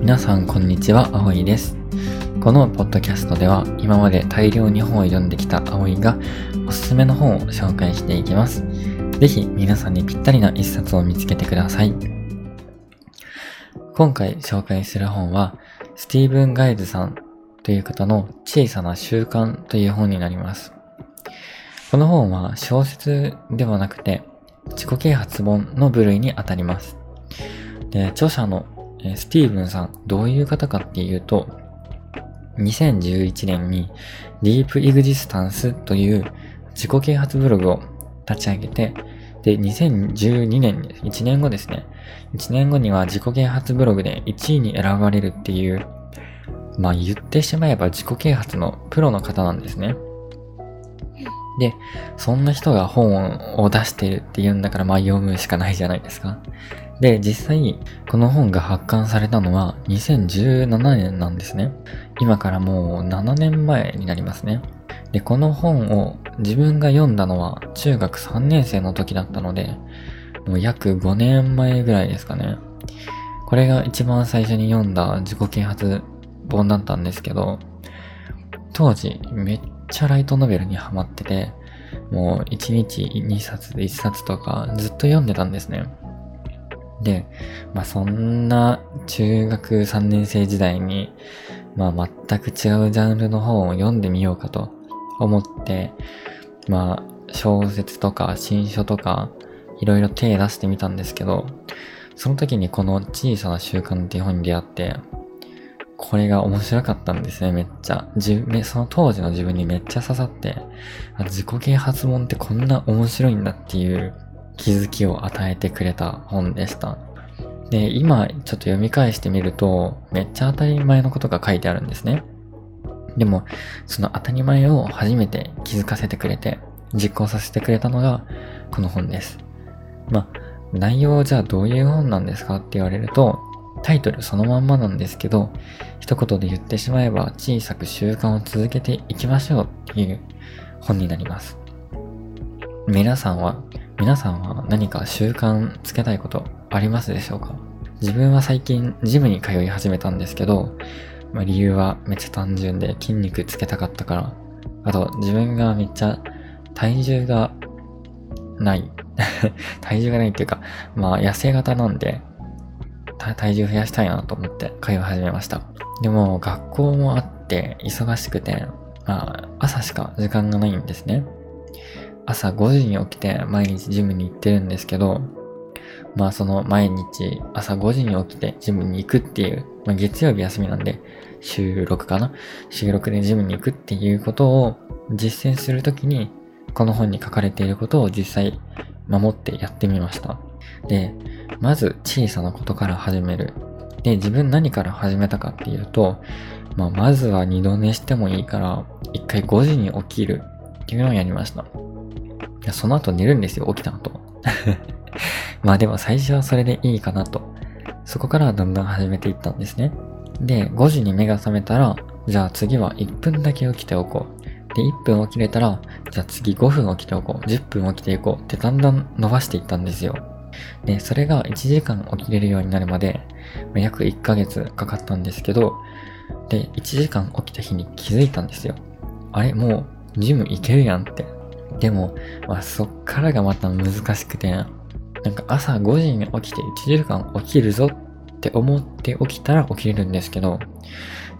皆さんこんにちは、葵です。このポッドキャストでは今まで大量に本を読んできた葵がおすすめの本を紹介していきます。ぜひ皆さんにぴったりな一冊を見つけてください。今回紹介する本はスティーブン・ガイズさんという方の小さな習慣という本になります。この本は小説ではなくて自己啓発本の部類にあたります。で、著者のスティーブンさん、どういう方かっていうと、2011年に Deep Existence という自己啓発ブログを立ち上げて、で、2012年、1年後ですね。1年後には自己啓発ブログで1位に選ばれるっていう、まあ言ってしまえば自己啓発のプロの方なんですね。で、そんな人が本を出してるって言うんだからまあ読むしかないじゃないですか。で、実際、この本が発刊されたのは2017年なんですね。今からもう7年前になりますね。で、この本を自分が読んだのは中学3年生の時だったので、もう約5年前ぐらいですかね。これが一番最初に読んだ自己啓発本だったんですけど、当時めっちゃライトノベルにハマってて、もう1日2冊で1冊とかずっと読んでたんですね。で、まあそんな中学3年生時代に、まあ全く違うジャンルの本を読んでみようかと思って、まあ小説とか新書とかいろいろ手出してみたんですけど、その時にこの小さな習慣っていう本に出会って、これが面白かったんですね、めっちゃ。じその当時の自分にめっちゃ刺さって、自己啓発本ってこんな面白いんだっていう気づきを与えてくれた本でした。で、今ちょっと読み返してみると、めっちゃ当たり前のことが書いてあるんですね。でも、その当たり前を初めて気づかせてくれて、実行させてくれたのが、この本です。まあ、内容じゃあどういう本なんですかって言われると、タイトルそのまんまなんですけど、一言で言ってしまえば小さく習慣を続けていきましょうっていう本になります。皆さんは、皆さんは何か習慣つけたいことありますでしょうか？自分は最近ジムに通い始めたんですけど、まあ、理由はめっちゃ単純で筋肉つけたかったから、あと自分がめっちゃ体重がない 体重がないっていうか、まあ痩せ型なんで、体重増やしたいなと思って通い始めました。でも学校もあって忙しくて、まあ朝しか時間がないんですね。朝5時に起きて毎日ジムに行ってるんですけど、まあその毎日朝5時に起きてジムに行くっていう、まあ月曜日休みなんで週6かな？週6でジムに行くっていうことを実践するときにこの本に書かれていることを実際守ってやってみました。で、まず小さなことから始める。で、自分何から始めたかっていうと、まあ、まずは二度寝してもいいから、一回5時に起きるっていうのをやりました。や、その後寝るんですよ、起きた後。まあでも最初はそれでいいかなと。そこからどんどん始めていったんですね。で、5時に目が覚めたら、じゃあ次は1分だけ起きておこう。で、1分起きれたら、じゃあ次5分起きておこう。10分起きていこうってだんだん伸ばしていったんですよ。で、それが1時間起きれるようになるまで、約1ヶ月かかったんですけど、で、1時間起きた日に気づいたんですよ。あれもう、ジム行けるやんって。でも、まあ、そっからがまた難しくて、なんか朝5時に起きて1時間起きるぞって思って起きたら起きれるんですけど、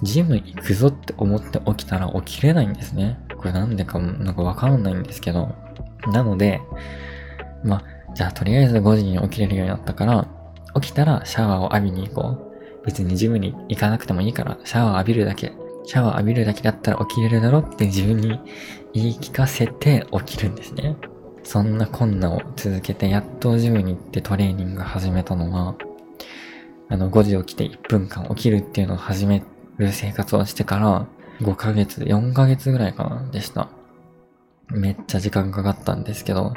ジム行くぞって思って起きたら起きれないんですね。これなんでかなんかわかんないんですけど。なので、まあ、じゃあとりあえず5時に起きれるようになったから、起きたらシャワーを浴びに行こう。別にジムに行かなくてもいいから、シャワー浴びるだけ。シャワー浴びるだけだったら起きれるだろって自分に言い聞かせて起きるんですね。そんな困難を続けて、やっとジムに行ってトレーニング始めたのは、あの、5時起きて1分間起きるっていうのを始める生活をしてから、5ヶ月、4ヶ月ぐらいかな、でした。めっちゃ時間かかったんですけど、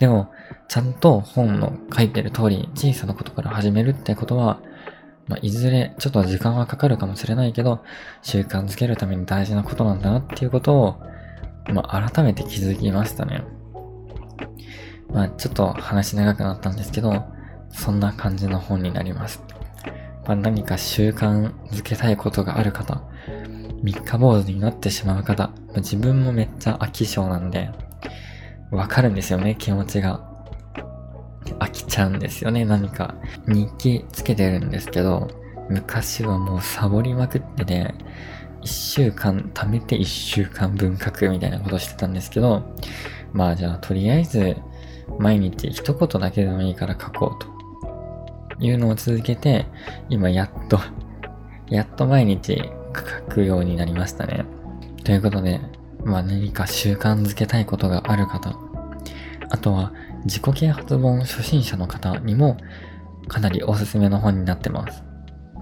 でも、ちゃんと本の書いてる通り、小さなことから始めるってことは、まあ、いずれちょっと時間はかかるかもしれないけど、習慣づけるために大事なことなんだなっていうことを、まあ、改めて気づきましたね。まあ、ちょっと話長くなったんですけど、そんな感じの本になります。まあ、何か習慣づけたいことがある方、三日坊主になってしまう方、ま、自分もめっちゃ飽き性なんで、わかるんですよね、気持ちが。飽きちゃうんですよね、何か。日記つけてるんですけど、昔はもうサボりまくってて、一週間貯めて一週間分書くみたいなことしてたんですけど、まあじゃあとりあえず毎日一言だけでもいいから書こうというのを続けて、今やっと、やっと毎日書くようになりましたね。ということで、まあ何か習慣づけたいことがある方、あとは自己啓発本初心者の方にもかなりおすすめの本になってます。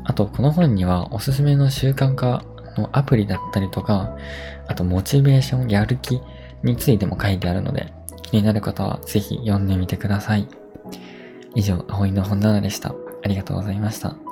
あと、この本にはおすすめの習慣化のアプリだったりとか、あとモチベーション、やる気についても書いてあるので、気になる方はぜひ読んでみてください。以上、葵の本棚でした。ありがとうございました。